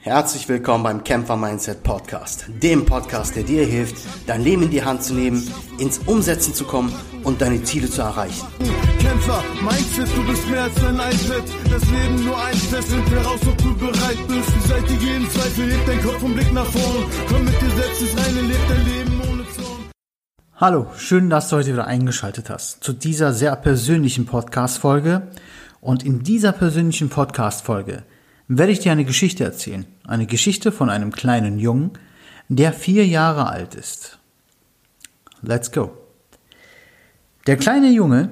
Herzlich willkommen beim Kämpfer Mindset Podcast, dem Podcast, der dir hilft, dein Leben in die Hand zu nehmen, ins Umsetzen zu kommen und deine Ziele zu erreichen. Kämpfer Mindset, du bist mehr als ein iPad. Das Leben nur ein Test, find heraus, ob du bereit bist. Beseitige jeden Zweifel, heb dein Kopf und Blick nach vorn. Komm mit dir selbst ins Reine, leb dein Leben ohne Zorn. Hallo, schön, dass du heute wieder eingeschaltet hast zu dieser sehr persönlichen Podcast-Folge. Und in dieser persönlichen Podcast-Folge werde ich dir eine Geschichte erzählen. Eine Geschichte von einem kleinen Jungen, der vier Jahre alt ist. Let's go. Der kleine Junge,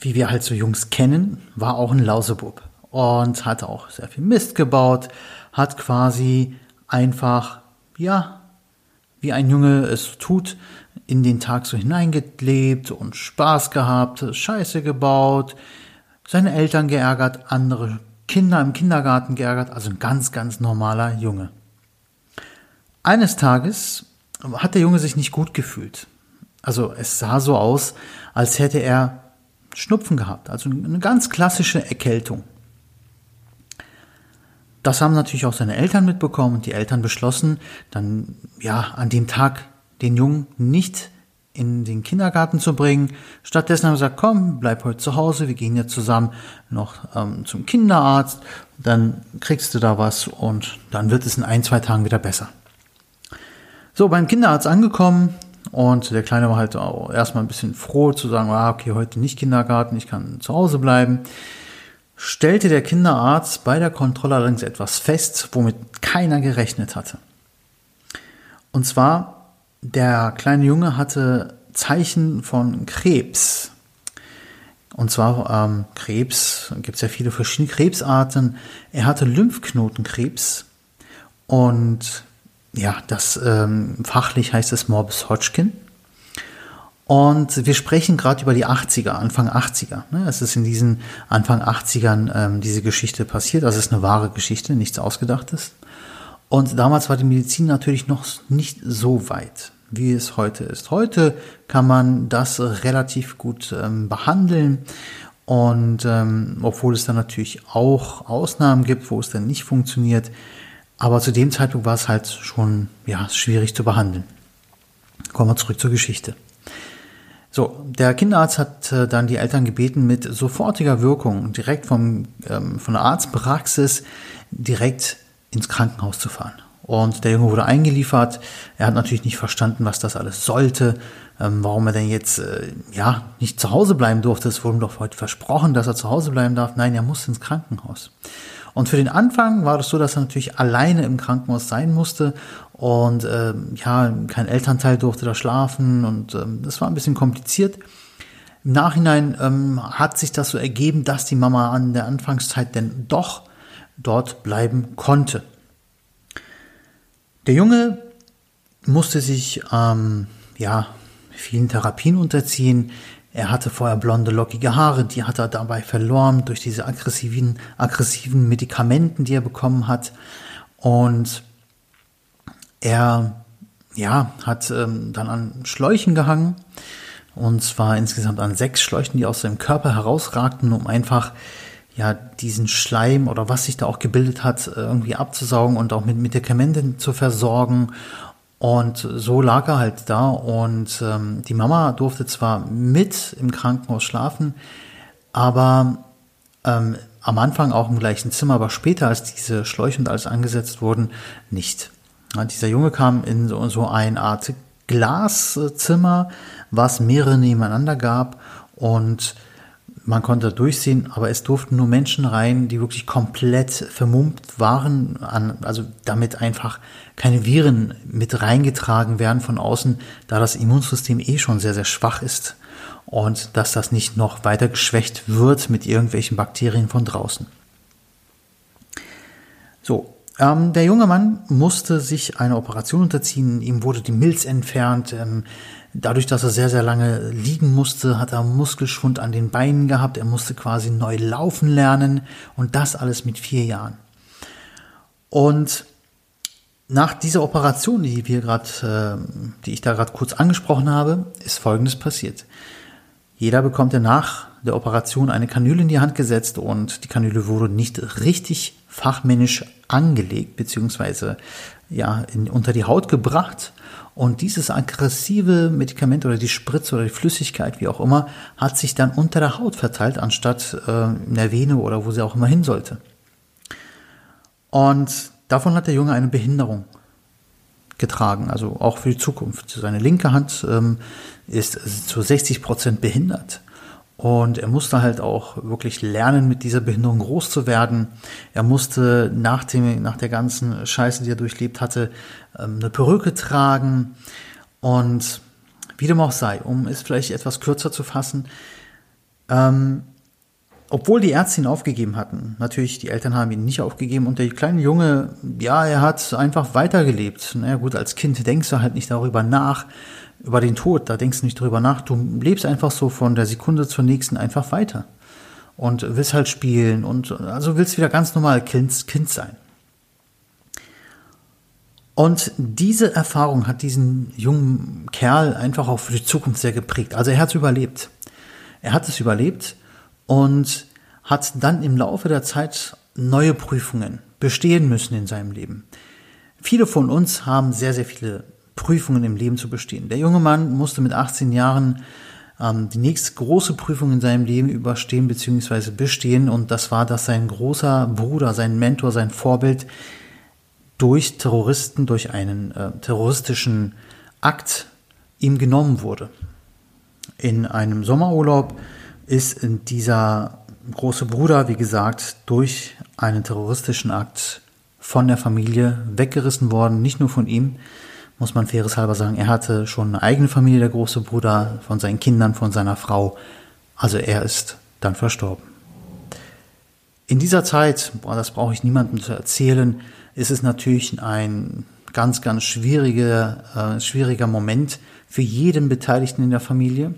wie wir halt so Jungs kennen, war auch ein Lausebub und hat auch sehr viel Mist gebaut, hat quasi einfach, ja, wie ein Junge es tut, in den Tag so hineingelebt und Spaß gehabt, Scheiße gebaut, seine Eltern geärgert, andere Kinder im Kindergarten geärgert, also ein ganz, ganz normaler Junge. Eines Tages hat der Junge sich nicht gut gefühlt. Also es sah so aus, als hätte er Schnupfen gehabt, also eine ganz klassische Erkältung. Das haben natürlich auch seine Eltern mitbekommen und die Eltern beschlossen, dann ja an dem Tag den Jungen nicht in den Kindergarten zu bringen. Stattdessen haben sie gesagt, komm, bleib heute zu Hause, wir gehen jetzt zusammen noch ähm, zum Kinderarzt, dann kriegst du da was und dann wird es in ein, zwei Tagen wieder besser. So, beim Kinderarzt angekommen und der Kleine war halt auch erstmal ein bisschen froh zu sagen, ah, okay, heute nicht Kindergarten, ich kann zu Hause bleiben. Stellte der Kinderarzt bei der Kontrolle allerdings etwas fest, womit keiner gerechnet hatte. Und zwar der kleine Junge hatte Zeichen von Krebs. Und zwar ähm, Krebs, gibt es ja viele verschiedene Krebsarten. Er hatte Lymphknotenkrebs und ja, das ähm, fachlich heißt es Morbus Hodgkin. Und wir sprechen gerade über die 80er, Anfang 80er. Ne? Es ist in diesen Anfang 80ern ähm, diese Geschichte passiert. Das ist eine wahre Geschichte, nichts Ausgedachtes. Und damals war die Medizin natürlich noch nicht so weit, wie es heute ist. Heute kann man das relativ gut ähm, behandeln. Und ähm, obwohl es dann natürlich auch Ausnahmen gibt, wo es dann nicht funktioniert, aber zu dem Zeitpunkt war es halt schon ja, schwierig zu behandeln. Kommen wir zurück zur Geschichte. So, der Kinderarzt hat äh, dann die Eltern gebeten, mit sofortiger Wirkung direkt vom, ähm, von der Arztpraxis direkt ins Krankenhaus zu fahren. Und der Junge wurde eingeliefert. Er hat natürlich nicht verstanden, was das alles sollte, ähm, warum er denn jetzt äh, ja nicht zu Hause bleiben durfte. Es wurde ihm doch heute versprochen, dass er zu Hause bleiben darf. Nein, er musste ins Krankenhaus. Und für den Anfang war das so, dass er natürlich alleine im Krankenhaus sein musste und äh, ja, kein Elternteil durfte da schlafen und ähm, das war ein bisschen kompliziert. Im Nachhinein ähm, hat sich das so ergeben, dass die Mama an der Anfangszeit denn doch dort bleiben konnte. Der Junge musste sich ähm, ja vielen Therapien unterziehen. Er hatte vorher blonde, lockige Haare, die hat er dabei verloren durch diese aggressiven, aggressiven Medikamenten, die er bekommen hat. Und er ja, hat ähm, dann an Schläuchen gehangen. Und zwar insgesamt an sechs Schläuchen, die aus seinem Körper herausragten, um einfach ja, diesen Schleim oder was sich da auch gebildet hat, irgendwie abzusaugen und auch mit Medikamenten zu versorgen. Und so lag er halt da und ähm, die Mama durfte zwar mit im Krankenhaus schlafen, aber ähm, am Anfang auch im gleichen Zimmer, aber später, als diese Schläuche und alles angesetzt wurden, nicht. Ja, dieser Junge kam in so, so eine Art Glaszimmer, was mehrere nebeneinander gab und man konnte durchsehen, aber es durften nur Menschen rein, die wirklich komplett vermummt waren, an, also damit einfach keine Viren mit reingetragen werden von außen, da das Immunsystem eh schon sehr, sehr schwach ist und dass das nicht noch weiter geschwächt wird mit irgendwelchen Bakterien von draußen. So, ähm, der junge Mann musste sich eine Operation unterziehen, ihm wurde die Milz entfernt, ähm, Dadurch, dass er sehr, sehr lange liegen musste, hat er Muskelschwund an den Beinen gehabt. Er musste quasi neu laufen lernen und das alles mit vier Jahren. Und nach dieser Operation, die wir gerade, äh, die ich da gerade kurz angesprochen habe, ist Folgendes passiert. Jeder bekommt nach der Operation eine Kanüle in die Hand gesetzt und die Kanüle wurde nicht richtig fachmännisch angelegt, beziehungsweise ja, unter die Haut gebracht. Und dieses aggressive Medikament oder die Spritze oder die Flüssigkeit, wie auch immer, hat sich dann unter der Haut verteilt, anstatt äh, in der Vene oder wo sie auch immer hin sollte. Und davon hat der Junge eine Behinderung getragen, also auch für die Zukunft. Seine linke Hand ähm, ist zu 60 Prozent behindert. Und er musste halt auch wirklich lernen, mit dieser Behinderung groß zu werden. Er musste nach, dem, nach der ganzen Scheiße, die er durchlebt hatte, ähm, eine Perücke tragen. Und wie dem auch sei, um es vielleicht etwas kürzer zu fassen, ähm, obwohl die Ärzte ihn aufgegeben hatten, natürlich, die Eltern haben ihn nicht aufgegeben und der kleine Junge, ja, er hat einfach weitergelebt. Naja gut, als Kind denkst du halt nicht darüber nach, über den Tod, da denkst du nicht darüber nach, du lebst einfach so von der Sekunde zur nächsten einfach weiter und willst halt spielen und also willst wieder ganz normal kind, kind sein. Und diese Erfahrung hat diesen jungen Kerl einfach auch für die Zukunft sehr geprägt. Also er hat es überlebt. Er hat es überlebt und hat dann im Laufe der Zeit neue Prüfungen bestehen müssen in seinem Leben. Viele von uns haben sehr, sehr viele Prüfungen im Leben zu bestehen. Der junge Mann musste mit 18 Jahren ähm, die nächste große Prüfung in seinem Leben überstehen bzw. bestehen und das war, dass sein großer Bruder, sein Mentor, sein Vorbild durch Terroristen, durch einen äh, terroristischen Akt ihm genommen wurde. In einem Sommerurlaub ist dieser große Bruder, wie gesagt, durch einen terroristischen Akt von der Familie weggerissen worden, nicht nur von ihm, muss man faires halber sagen, er hatte schon eine eigene Familie, der große Bruder, von seinen Kindern, von seiner Frau. Also er ist dann verstorben. In dieser Zeit, boah, das brauche ich niemandem zu erzählen, ist es natürlich ein ganz, ganz schwieriger, äh, schwieriger Moment für jeden Beteiligten in der Familie.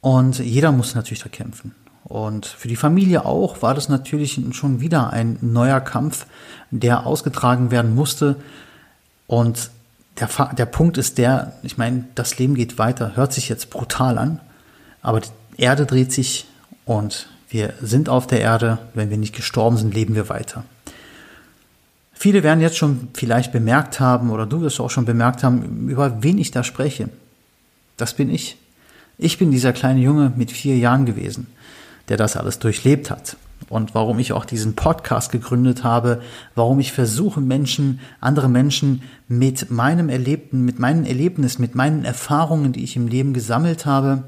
Und jeder muss natürlich da kämpfen. Und für die Familie auch war das natürlich schon wieder ein neuer Kampf, der ausgetragen werden musste. Und der, der Punkt ist der, ich meine, das Leben geht weiter, hört sich jetzt brutal an, aber die Erde dreht sich und wir sind auf der Erde. Wenn wir nicht gestorben sind, leben wir weiter. Viele werden jetzt schon vielleicht bemerkt haben, oder du wirst auch schon bemerkt haben, über wen ich da spreche. Das bin ich. Ich bin dieser kleine Junge mit vier Jahren gewesen, der das alles durchlebt hat. Und warum ich auch diesen Podcast gegründet habe, warum ich versuche, Menschen, andere Menschen mit meinem Erlebten, mit meinen Erlebnissen, mit meinen Erfahrungen, die ich im Leben gesammelt habe,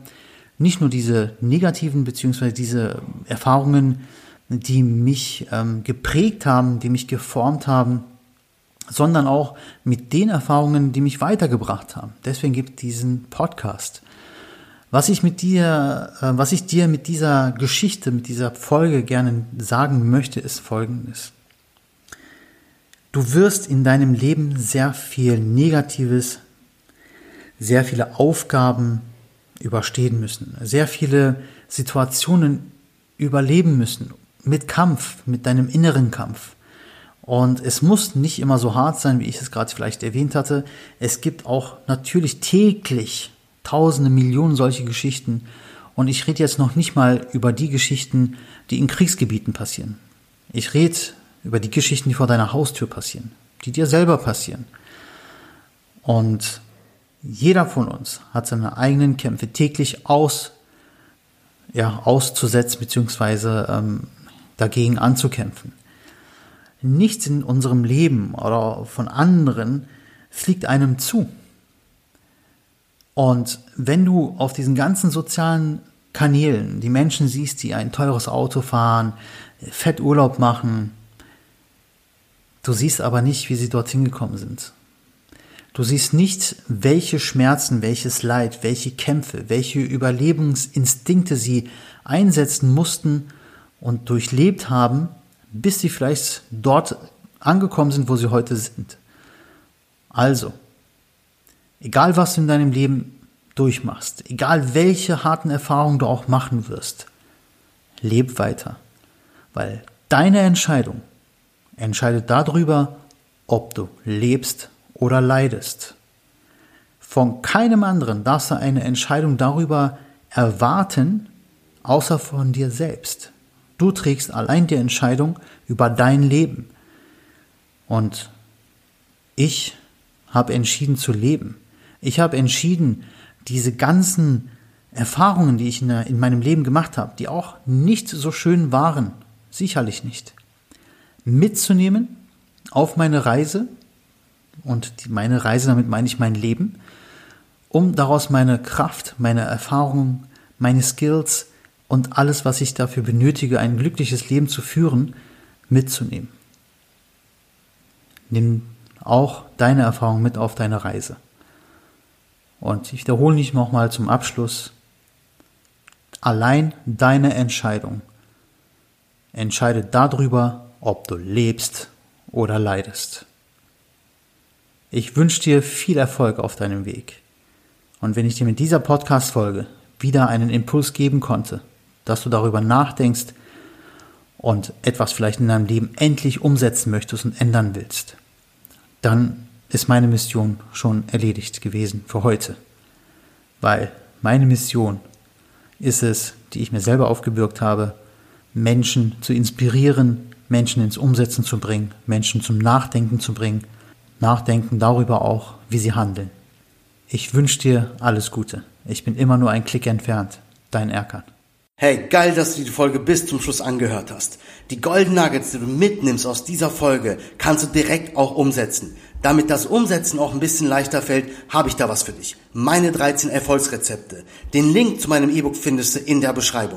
nicht nur diese negativen beziehungsweise diese Erfahrungen, die mich ähm, geprägt haben, die mich geformt haben, sondern auch mit den Erfahrungen, die mich weitergebracht haben. Deswegen gibt es diesen Podcast. Was ich mit dir, äh, was ich dir mit dieser Geschichte, mit dieser Folge gerne sagen möchte, ist folgendes. Du wirst in deinem Leben sehr viel Negatives, sehr viele Aufgaben überstehen müssen, sehr viele Situationen überleben müssen, mit Kampf, mit deinem inneren Kampf. Und es muss nicht immer so hart sein, wie ich es gerade vielleicht erwähnt hatte. Es gibt auch natürlich täglich tausende, Millionen solche Geschichten. Und ich rede jetzt noch nicht mal über die Geschichten, die in Kriegsgebieten passieren. Ich rede über die Geschichten, die vor deiner Haustür passieren, die dir selber passieren. Und jeder von uns hat seine eigenen Kämpfe täglich aus, ja, auszusetzen beziehungsweise ähm, dagegen anzukämpfen. Nichts in unserem Leben oder von anderen fliegt einem zu. Und wenn du auf diesen ganzen sozialen Kanälen die Menschen siehst, die ein teures Auto fahren, fett Urlaub machen, du siehst aber nicht, wie sie dorthin gekommen sind. Du siehst nicht, welche Schmerzen, welches Leid, welche Kämpfe, welche Überlebensinstinkte sie einsetzen mussten und durchlebt haben, bis sie vielleicht dort angekommen sind, wo sie heute sind. Also, Egal was du in deinem Leben durchmachst, egal welche harten Erfahrungen du auch machen wirst, leb weiter. Weil deine Entscheidung entscheidet darüber, ob du lebst oder leidest. Von keinem anderen darfst du eine Entscheidung darüber erwarten, außer von dir selbst. Du trägst allein die Entscheidung über dein Leben. Und ich habe entschieden zu leben. Ich habe entschieden, diese ganzen Erfahrungen, die ich in, in meinem Leben gemacht habe, die auch nicht so schön waren, sicherlich nicht, mitzunehmen auf meine Reise. Und die, meine Reise, damit meine ich mein Leben, um daraus meine Kraft, meine Erfahrungen, meine Skills und alles, was ich dafür benötige, ein glückliches Leben zu führen, mitzunehmen. Nimm auch deine Erfahrung mit auf deine Reise. Und ich wiederhole nicht nochmal zum Abschluss. Allein deine Entscheidung entscheidet darüber, ob du lebst oder leidest. Ich wünsche dir viel Erfolg auf deinem Weg. Und wenn ich dir mit dieser Podcast-Folge wieder einen Impuls geben konnte, dass du darüber nachdenkst und etwas vielleicht in deinem Leben endlich umsetzen möchtest und ändern willst, dann ist meine Mission schon erledigt gewesen für heute. Weil meine Mission ist es, die ich mir selber aufgebürgt habe, Menschen zu inspirieren, Menschen ins Umsetzen zu bringen, Menschen zum Nachdenken zu bringen, nachdenken darüber auch, wie sie handeln. Ich wünsche dir alles Gute. Ich bin immer nur ein Klick entfernt. Dein Erkan. Hey, geil, dass du die Folge bis zum Schluss angehört hast. Die Golden Nuggets, die du mitnimmst aus dieser Folge, kannst du direkt auch umsetzen. Damit das Umsetzen auch ein bisschen leichter fällt, habe ich da was für dich. Meine 13 Erfolgsrezepte. Den Link zu meinem E-Book findest du in der Beschreibung.